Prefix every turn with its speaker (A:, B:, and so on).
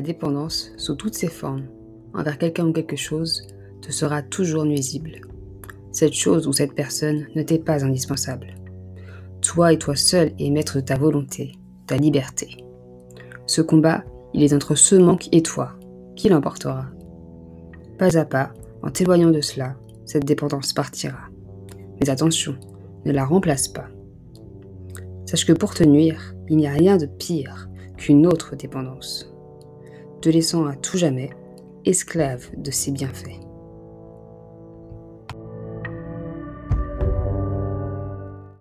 A: dépendance, sous toutes ses formes, envers quelqu'un ou quelque chose, te sera toujours nuisible. Cette chose ou cette personne ne t'est pas indispensable. Toi et toi seul es maître de ta volonté, ta liberté. Ce combat, il est entre ce manque et toi. Qui l'emportera Pas à pas, en t'éloignant de cela, cette dépendance partira. Mais attention, ne la remplace pas. Sache que pour te nuire, il n'y a rien de pire qu'une autre dépendance, te laissant à tout jamais esclave de ses bienfaits.